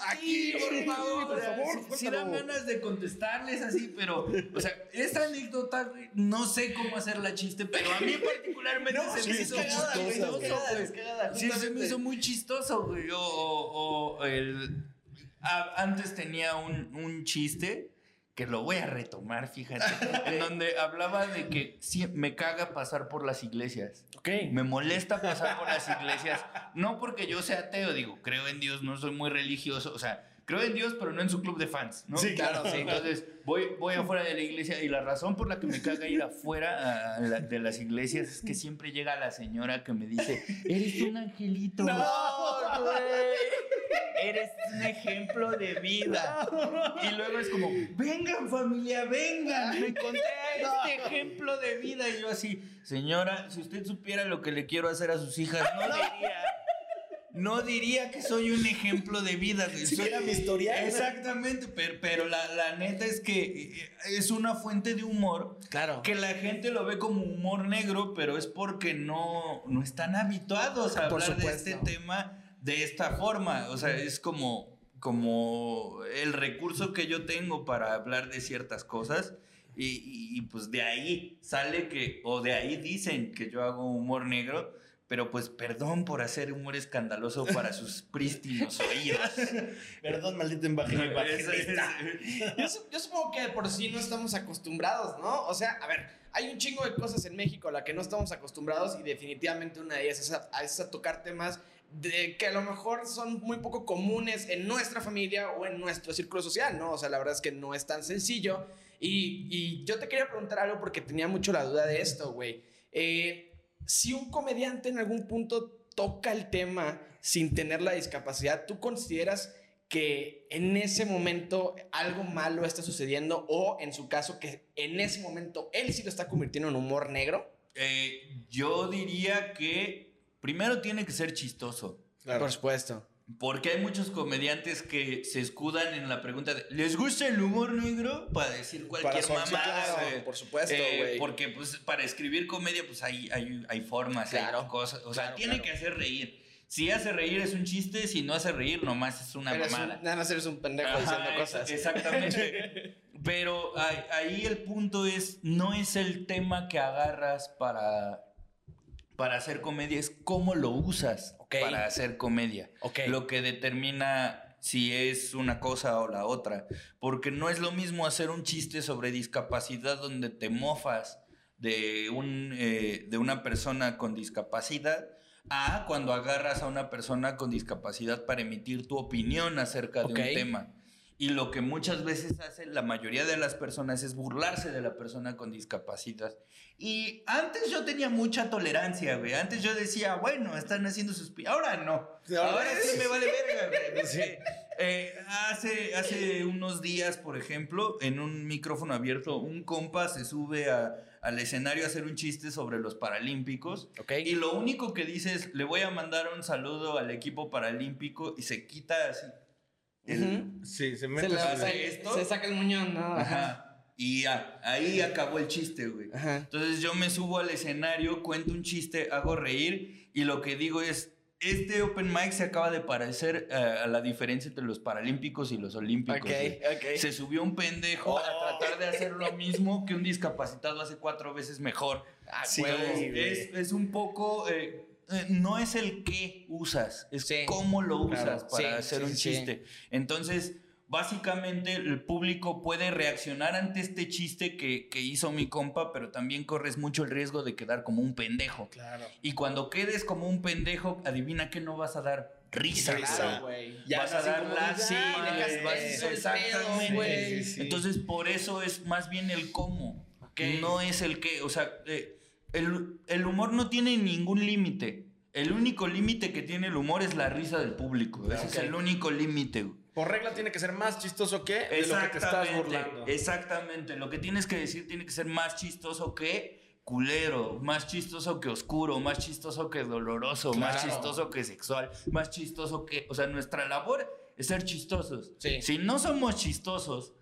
aquí, por favor. o sea, sí- sí dan ganas de contestarles así, pero, o sea, esta anécdota, güey, no sé cómo hacerla chiste, pero a mí particularmente se sí, me hizo cagada, güey. es Sí, se me hizo muy chistoso, güey. O, o- o el... a- antes tenía un, un chiste que lo voy a retomar, fíjate, en donde hablaba de que sí, me caga pasar por las iglesias. Ok. Me molesta pasar por las iglesias. No porque yo sea ateo, digo, creo en Dios, no soy muy religioso. O sea, creo en Dios, pero no en su club de fans, ¿no? Sí, claro, sí. Entonces, voy, voy afuera de la iglesia y la razón por la que me caga ir afuera la- de las iglesias es que siempre llega la señora que me dice, eres un angelito. No, Eres un ejemplo de vida. Y luego es como, vengan familia, vengan, me encontré a este ejemplo de vida. Y yo así, señora, si usted supiera lo que le quiero hacer a sus hijas, no diría... No diría que soy un ejemplo de vida. güey. Si Soy- viera mi historial. Exactamente, pero, pero la, la neta es que eh, es una fuente de humor Claro. que la gente lo ve como humor negro, pero es porque no, no están habituados a Por hablar de este tema de esta forma. O sea, es como, como el recurso que yo tengo para hablar de ciertas cosas. Y, y- y, pues de ahí sale que, o de ahí dicen que yo hago humor negro, pero pues perdón por hacer humor escandaloso para sus prístinos oídos. Perdón, maldito evangelista. Yo, yo supongo que de por sí no estamos acostumbrados, ¿no? O sea, a ver, hay un chingo de cosas en México a la que no estamos acostumbrados y definitivamente una de ellas es a, es a tocar temas de que a lo mejor son muy poco comunes en nuestra familia o en nuestro círculo social, ¿no? O sea, la verdad es que no es tan sencillo. Y, y yo te quería preguntar algo porque tenía mucho la duda de esto, güey. Eh, si un comediante en algún punto toca el tema sin tener la discapacidad, ¿tú consideras que en ese momento algo malo está sucediendo o en su caso que en ese momento él sí lo está convirtiendo en humor negro? Eh, yo diría que primero tiene que ser chistoso. Por supuesto. Porque hay muchos comediantes que se escudan en la pregunta de ¿Les gusta el humor negro? Para decir cualquier sí, claro, por supuesto, Eh, güey. porque pues para escribir comedia pues hay, hay, hay formas, Claro, hay cosas. O sea, claro, tiene que hacer reír. Si hace reír es un chiste, si no hace reír nomás es una Eres un- mamada. nada más eres un pendejo Ajá, diciendo cosas. Exactamente. Pero ahí el punto es, no es el tema que agarras para, para hacer comedia, es cómo lo usas para hacer comedia. Lo que determina si es una cosa o la otra. Porque no es lo mismo hacer un chiste sobre discapacidad donde te mofas de, un, eh, de una persona con discapacidad a cuando agarras a una persona con discapacidad para emitir tu opinión acerca de un tema. Y lo que muchas veces hace la mayoría de las personas es burlarse de la persona con discapacidad. Y antes yo tenía mucha tolerancia, güey. Antes yo decía, bueno, están haciendo sus... pi-". Ahora no. Ahora sí me vale verga, güey. Eh, hace, hace unos días, por ejemplo, en un micrófono abierto, un compa se sube a- al escenario a hacer un chiste sobre los paralímpicos. Y lo único que dice es, le voy a mandar un saludo al equipo paralímpico y se quita así. El-. Sí, se mete su- se- esto. se saca el muñón, ¿no? Ajá. Ajá. Y ya, ahí acabó el chiste, güey. Ajá. Entonces yo me subo al escenario, cuento un chiste, hago reír y lo que digo es, este open mic se acaba de parecer eh, a la diferencia entre los paralímpicos y los olímpicos. Ok, güey. ok. Se subió un pendejo a tratar de hacer lo mismo que un discapacitado hace cuatro veces mejor. Ah, Sí, huevo. güey. Es, es un poco... eh, no es el qué usas, es Sí. cómo lo usas Claro. para Sí, hacer sí, un sí. chiste. Entonces, básicamente el público puede reaccionar ante este chiste que, que hizo mi compa, pero también corres mucho el riesgo de quedar como un pendejo. Claro. Y cuando quedes como un pendejo, adivina que no vas a dar risa. Claro, güey. güey. Ya vas a dar la Sí, "Ah, dejas güey, vas- eso, exactamente. güey. Sí, sí. Entonces, por eso es más bien el cómo. Ok. No es el qué. O sea, eh, el, el humor no tiene ningún límite. El único límite que tiene el humor es la risa del público. Ese es el único límite. güey. Por regla tiene que ser más chistoso que de lo que te estás burlando. Exactamente. Lo que tienes que decir tiene que ser más chistoso que culero, más chistoso que oscuro, más chistoso que doloroso, más chistoso que sexual, más chistoso que... O sea, nuestra labor es ser chistosos. Sí. Si no somos chistosos,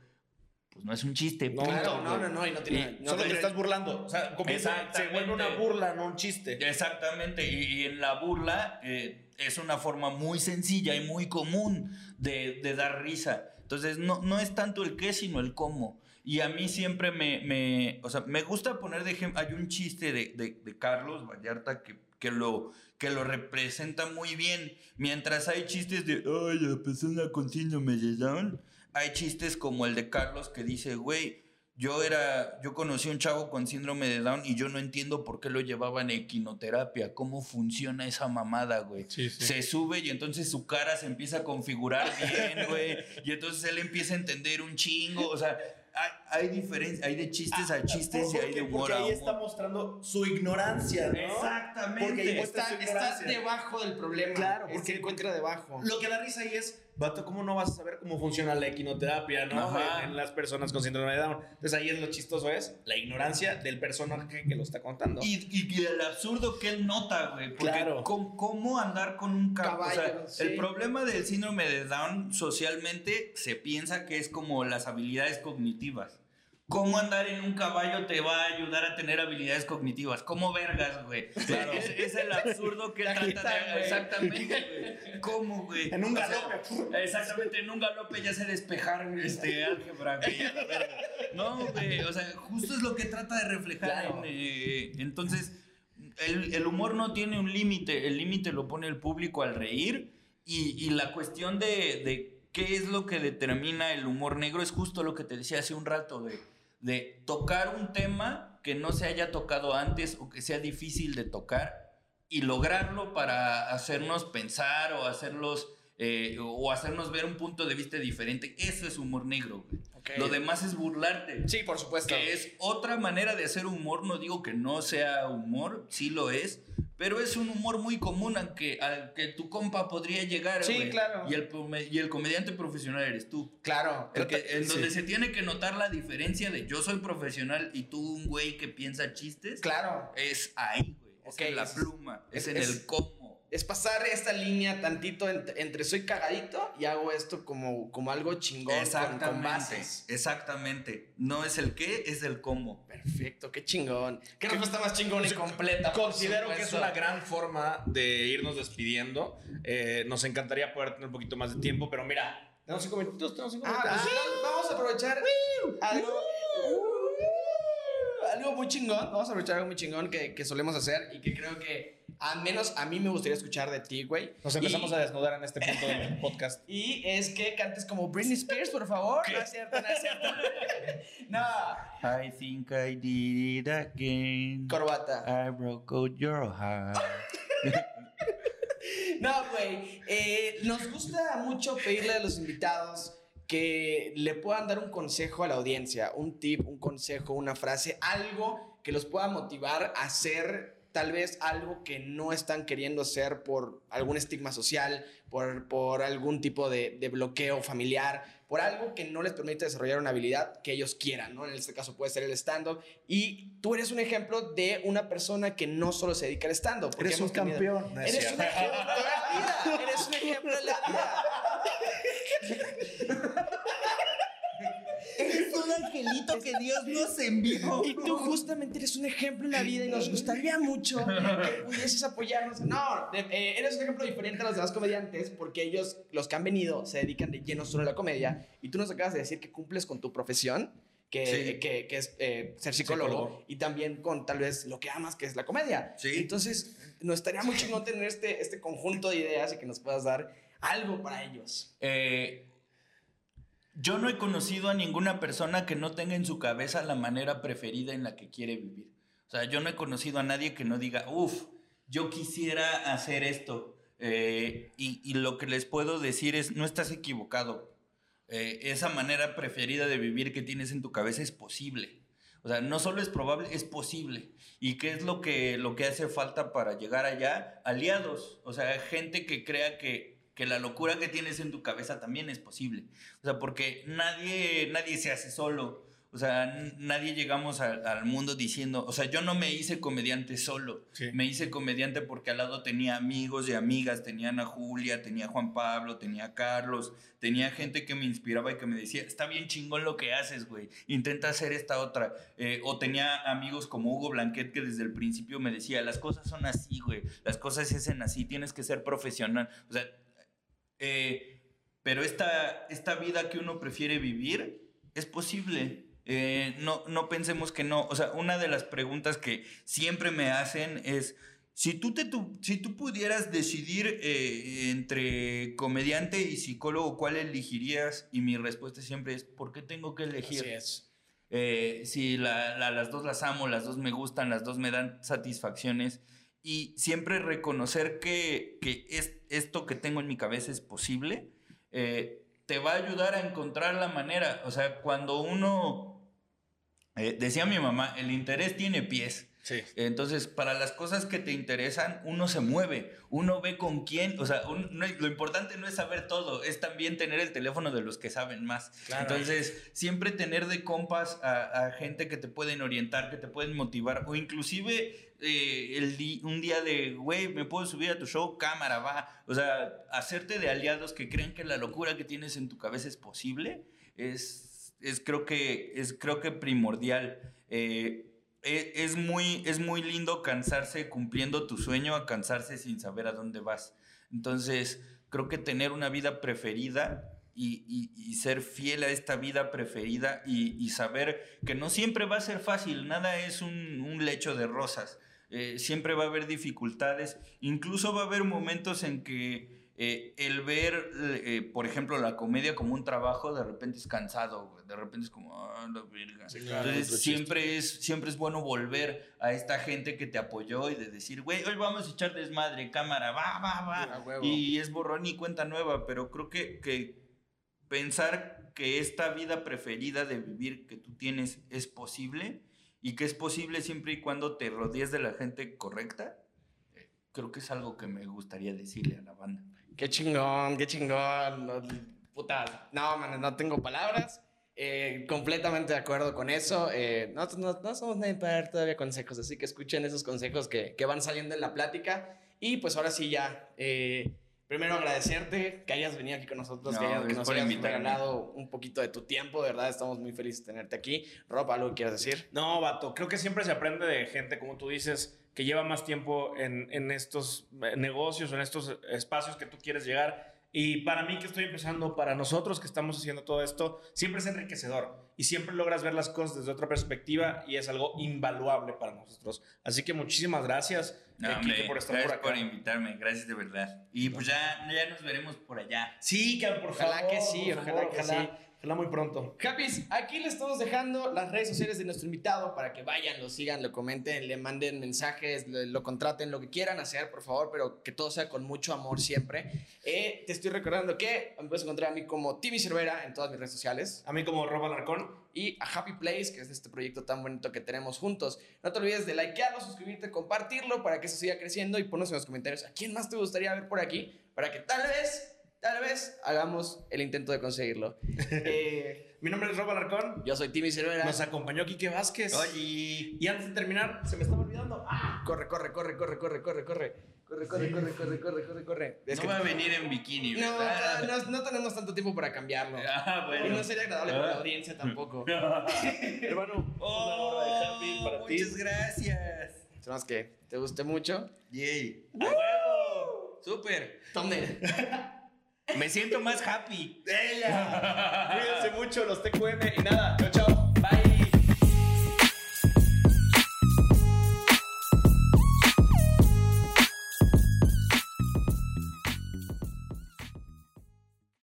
pues no es un chiste. No, punto, no, no, no, y no tiene. Y- no Solo te estás burlando. O sea, como que se, vuelve una burla, no un chiste. Exactamente, y, y en la burla eh, es una forma muy sencilla y muy común de, de dar risa. Entonces, no, no es tanto el qué, sino el cómo. Y a mí siempre me, me o sea, me gusta poner de ejemplo, hay un chiste de, de- de Carlos Vallarta que, que, lo, que lo representa muy bien. Mientras hay chistes de, ay, la persona con síndrome de Down, hay chistes como el de Carlos que dice, güey, yo era, yo conocí a un chavo con síndrome de Down y yo no entiendo por qué lo llevaban a equinoterapia, cómo funciona esa mamada, güey. Se sube y entonces su cara se empieza a configurar bien, güey, y entonces él empieza a entender un chingo, o sea, hay, hay diferencia, hay de chistes a chistes y hay de humor porque ahí está mostrando su ignorancia, ¿no? Exactamente. Porque Está, está debajo del problema. Claro, porque- se encuentra debajo. Lo que da risa ahí es, vato, ¿cómo no vas a saber cómo funciona la equinoterapia, no? Ajá. En, en las personas con síndrome de Down. Entonces ahí es lo chistoso, es la ignorancia del personaje que lo está contando. Y, y- y el absurdo que él nota, güey. Porque Claro. ¿cómo, cómo andar con un cab- o sea, Caballo, sí. El problema del síndrome de Down socialmente se piensa que es como las habilidades cognitivas. ¿Cómo andar en un caballo te va a ayudar a tener habilidades cognitivas? ¿Cómo vergas, güey? Claro. Es, es el absurdo que trata de... güey. Exactamente, güey. ¿Cómo, güey? En un O sea, galope. Exactamente, en un galope ya sé despejar este álgebra, güey. a la verga. No, güey, o sea, justo es lo que trata de reflejar. Claro. en, eh, entonces, el, el humor no tiene un límite, el límite lo pone el público al reír y, y la cuestión de, de qué es lo que determina el humor negro es justo lo que te decía hace un rato, de, de tocar un tema que no se haya tocado antes o que sea difícil de tocar y lograrlo para hacernos pensar o hacerlos eh, o hacernos ver un punto de vista diferente. Eso es humor negro, güey. Ok. Lo demás es burlarte. Sí, por supuesto. Que es otra manera de hacer humor. No digo que no sea humor, sí lo es. Pero es un humor muy común al que, al que tu compa podría llegar. Sí, claro. Y el, y el comediante profesional eres tú. Claro. El que- en donde sí. se tiene que notar la diferencia de yo soy profesional y tú un güey que piensa chistes. Claro. Es ahí, güey. Es en la pluma. Es, es- en es- el cómo. Es pasar esta línea tantito ent- entre, soy cagadito y hago esto como, como algo chingón con, con bases. Exactamente. No es el qué, es el cómo. Perfecto, qué chingón. Qué respuesta más chingona y completa. Considero que es una gran forma de irnos despidiendo. Eh, nos encantaría poder tener un poquito más de tiempo, pero mira, tenemos cinco minutitos, tenemos cinco Ah, minutos. pues sí, vamos a aprovechar algo. Algo muy chingón, vamos a aprovechar algo muy chingón que, que solemos hacer y que creo que al menos a mí me gustaría escuchar de ti, güey. Nos empezamos Y- a desnudar en este punto del podcast. Y es que cantes como Britney Spears, por favor. No es cierto, no es cierto. no, I think I did it again. corbata. I broke out your heart. No, güey. eh, nos gusta mucho pedirle a los invitados que le puedan dar un consejo a la audiencia, un tip, un consejo, una frase, algo que los pueda motivar a hacer tal vez algo que no están queriendo hacer por algún estigma social, por, por algún tipo de, de bloqueo familiar, por algo que no les permite desarrollar una habilidad que ellos quieran, ¿no? En este caso puede ser el stand-up. Y tú eres un ejemplo de una persona que no solo se dedica al stand-up. Eres un campeón. Eres un ejemplo de la vida. Eres un ejemplo de la vida. Es un angelito que Dios nos envió. Y tú justamente eres un ejemplo en la vida y nos gustaría mucho que pudieses apoyarnos. No, eh, eres un ejemplo diferente a los demás comediantes porque ellos, los que han venido, se dedican de lleno solo a la comedia. Y tú nos acabas de decir que cumples con tu profesión. Que, Sí. que, que es eh, ser psicólogo, Psicólogo. y también con tal vez lo que amas, que es la comedia. Sí. Entonces, nos estaría muy chingón tener este, este conjunto de ideas y que nos puedas dar algo para ellos. Eh, yo no he conocido a ninguna persona que no tenga en su cabeza la manera preferida en la que quiere vivir. O sea, yo no he conocido a nadie que no diga, uff, yo quisiera hacer esto. Eh, y, lo que les puedo decir es, no estás equivocado. Eh, esa manera preferida de vivir que tienes en tu cabeza es posible. O sea, no solo es probable, es posible. ¿Y qué es lo que, lo que hace falta para llegar allá? Aliados. O sea, gente que crea que, que la locura que tienes en tu cabeza también es posible. O sea, porque nadie, nadie se hace solo. O sea, nadie llegamos al- al mundo diciendo, o sea, yo no me hice comediante solo. Sí. Me hice comediante porque al lado tenía amigos y amigas, tenía a Ana Julia, tenía a Juan Pablo, tenía a Carlos, tenía gente que me inspiraba y que me decía, está bien chingón lo que haces, güey, intenta hacer esta otra. Eh, o tenía amigos como Hugo Blanquet que desde el principio me decía, las cosas son así, güey, las cosas se hacen así, tienes que ser profesional. O sea, eh, pero esta, esta vida que uno prefiere vivir es posible. Eh, no, no pensemos que no. O sea, una de las preguntas que siempre me hacen es, si tú, te, tu- si tú pudieras decidir eh, entre comediante y psicólogo, ¿cuál elegirías? Y mi respuesta siempre es, ¿por qué tengo que elegir? es. Eh, sí, la- la- las dos las amo, las dos me gustan, las dos me dan satisfacciones. Y siempre reconocer que, que es, esto que tengo en mi cabeza es posible, eh, te va a ayudar a encontrar la manera. O sea, cuando uno, eh, decía mi mamá, el interés tiene pies. Sí. Entonces, para las cosas que te interesan, uno se mueve, uno ve con quién, o sea, un- no- lo importante no es saber todo, es también tener el teléfono de los que saben más. Claro. Entonces, siempre tener de compas a, a gente que te pueden orientar, que te pueden motivar, o inclusive eh, el di- un día de, güey, me puedo subir a tu show, cámara, va. O sea, hacerte de aliados que creen que la locura que tienes en tu cabeza es posible, es, es creo que, es creo que primordial. Eh, es muy, es muy lindo cansarse cumpliendo tu sueño a cansarse sin saber a dónde vas. Entonces, creo que tener una vida preferida y, y- ser fiel a esta vida preferida y, saber que no siempre va a ser fácil, nada es un, un lecho de rosas. Eh, siempre va a haber dificultades, incluso va a haber momentos en que eh, el ver, eh, por ejemplo, la comedia como un trabajo, de repente es cansado, güey. de repente es como, ah, la verga. claro, Entonces, siempre es, siempre es bueno volver a esta gente que te apoyó y de decir, güey, hoy vamos a echar desmadre, cámara, va, va, va. Y es borrón y cuenta nueva, pero creo que, que pensar que esta vida preferida de vivir que tú tienes es posible y que es posible siempre y cuando te rodees de la gente correcta, eh, creo que es algo que me gustaría decirle a la banda. Qué chingón, qué chingón. No, puta, no, man, no tengo palabras. Eh, completamente de acuerdo con eso. Eh, no, no, no somos nadie para dar todavía consejos, así que escuchen esos consejos que, que van saliendo en la plática. Y pues ahora sí ya, eh, primero agradecerte que hayas venido aquí con nosotros, No, que, hayas- que nos hayas invitarme. regalado un poquito de tu tiempo, de verdad estamos muy felices de tenerte aquí. Rob, ¿algo que quieras decir? No, vato, creo que siempre se aprende de gente, como tú dices, que lleva más tiempo en, en estos eh, negocios, en estos espacios que tú quieres llegar. Y para mí que estoy empezando, para nosotros que estamos haciendo todo esto, siempre es enriquecedor y siempre logras ver las cosas desde otra perspectiva y es algo invaluable para nosotros. Así que muchísimas gracias, No, eh, hombre, Kike, por estar gracias por acá. por invitarme, gracias de verdad. Y pues ya, ya nos veremos por allá. Sí, que por Ojalá favor, que sí, por ojalá favor, que ojalá, sí. Ojalá muy pronto. Capis, aquí les estamos dejando las redes sociales de nuestro invitado para que vayan, lo sigan, lo comenten, le manden mensajes, lo, lo contraten, lo que quieran hacer, por favor, pero que todo sea con mucho amor siempre. Eh, te estoy recordando que me puedes encontrar a mí como Timmy Cervera en todas mis redes sociales A mí como Rob Alarcón, y a Happy Place, que es este proyecto tan bonito que tenemos juntos. No te olvides de likearlo, suscribirte, compartirlo para que eso siga creciendo y ponos en los comentarios a quién más te gustaría ver por aquí para que tal vez, tal vez hagamos el intento de conseguirlo. Eh, mi nombre es Rob Alarcón. yo soy Timmy Cervera. Nos acompañó Quique Vázquez. Oye, Y antes de terminar, se me estaba olvidando. ¡Ah! Corre, corre, corre, corre, corre, corre, corre. Corre, corre, corre, corre, corre, corre, corre. Es no que- va a venir en bikini, no, ¿verdad? no, no tenemos tanto tiempo para cambiarlo. Ah, Y bueno. no sería agradable para la audiencia tampoco. Hermano, Oh, una hora de happy para ti. muchas gracias. Esperamos que te guste mucho. Yay. ¡A huevo! Súper. Thumbnail. Me siento más happy. Cuídense mucho, los TQM y nada. Chao, chao.